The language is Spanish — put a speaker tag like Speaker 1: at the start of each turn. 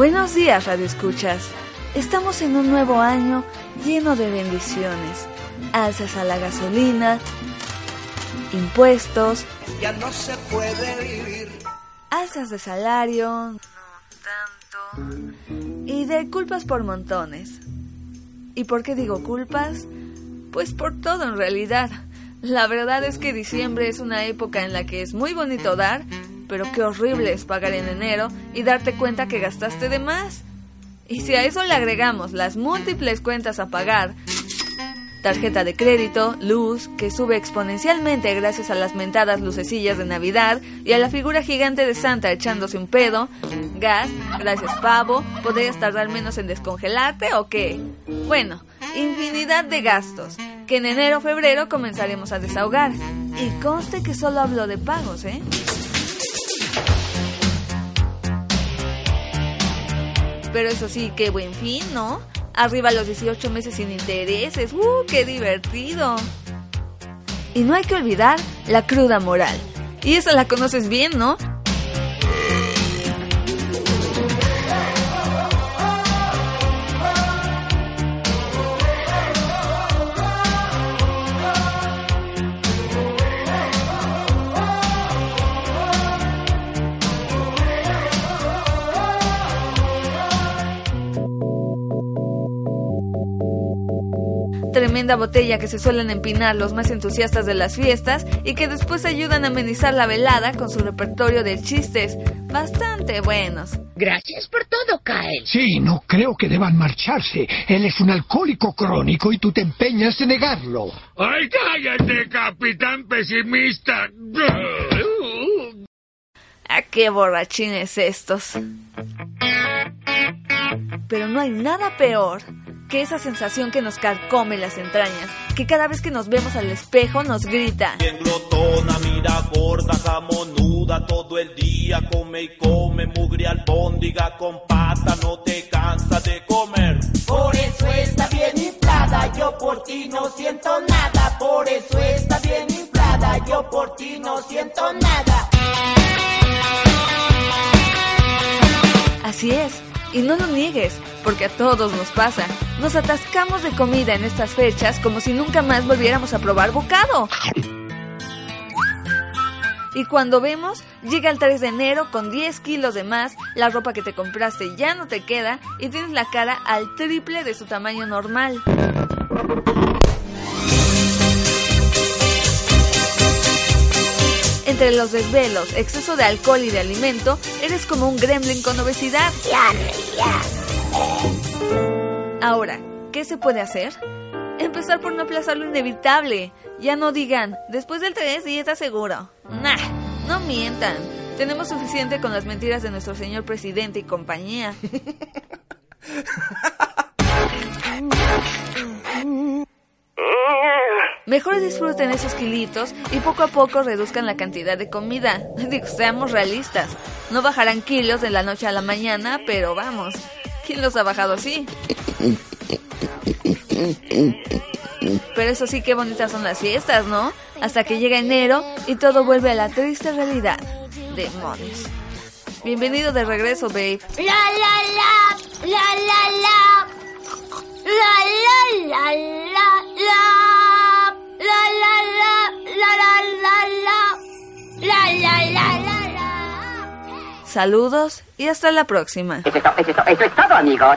Speaker 1: Buenos días, Radio Escuchas. Estamos en un nuevo año lleno de bendiciones. Alzas a la gasolina, impuestos,
Speaker 2: ya no se puede vivir.
Speaker 1: alzas de salario, no tanto, y de culpas por montones. ¿Y por qué digo culpas? Pues por todo en realidad. La verdad es que diciembre es una época en la que es muy bonito dar, pero qué horrible es pagar en enero y darte cuenta que gastaste de más. Y si a eso le agregamos las múltiples cuentas a pagar, tarjeta de crédito, luz, que sube exponencialmente gracias a las mentadas lucecillas de Navidad y a la figura gigante de Santa echándose un pedo, gas, gracias pavo, ¿podrías tardar menos en descongelarte o qué? Bueno, infinidad de gastos, que en enero o febrero comenzaremos a desahogar. Y conste que solo hablo de pagos, ¿eh? Pero eso sí, qué buen fin, ¿no? Arriba los 18 meses sin intereses. ¡Uh, qué divertido! Y no hay que olvidar la cruda moral. Y esa la conoces bien, ¿no? Tremenda botella que se suelen empinar los más entusiastas de las fiestas y que después ayudan a amenizar la velada con su repertorio de chistes bastante buenos.
Speaker 3: Gracias por todo, Kyle.
Speaker 4: Sí, no creo que deban marcharse. Él es un alcohólico crónico y tú te empeñas en negarlo.
Speaker 5: ¡Ay, cállate, capitán pesimista!
Speaker 1: ¡Ah, qué borrachines estos! Pero no hay nada peor que esa sensación que nos carcome las entrañas, que cada vez que nos vemos al espejo nos grita.
Speaker 6: Bien glotona, mira gorda, jamonuda, todo el día come y come, mugre albóndiga con pata, no te cansa de comer.
Speaker 7: Por eso está bien inflada, yo por ti no siento nada, por eso está bien inflada, yo por ti no siento nada.
Speaker 1: Así es, y no lo niegues, porque a todos nos pasa. Nos atascamos de comida en estas fechas como si nunca más volviéramos a probar bocado. Y cuando vemos, llega el 3 de enero con 10 kilos de más, la ropa que te compraste ya no te queda y tienes la cara al triple de su tamaño normal. Entre los desvelos, exceso de alcohol y de alimento, eres como un gremlin con obesidad. Ahora, ¿qué se puede hacer? Empezar por no aplazar lo inevitable. Ya no digan, después del 3 dieta seguro. Nah, no mientan. Tenemos suficiente con las mentiras de nuestro señor presidente y compañía. Mejor disfruten esos kilitos y poco a poco reduzcan la cantidad de comida. Digo, seamos realistas. No bajarán kilos de la noche a la mañana, pero vamos, ¿quién los ha bajado así? Pero eso sí, qué bonitas son las fiestas, ¿no? Hasta que llega enero y todo vuelve a la triste realidad. Demonios. Bienvenido de regreso, babe.
Speaker 8: La la la, la la la, la la la
Speaker 1: Saludos y hasta la próxima.
Speaker 9: Eso es, to- eso es to- eso es todo, amigos.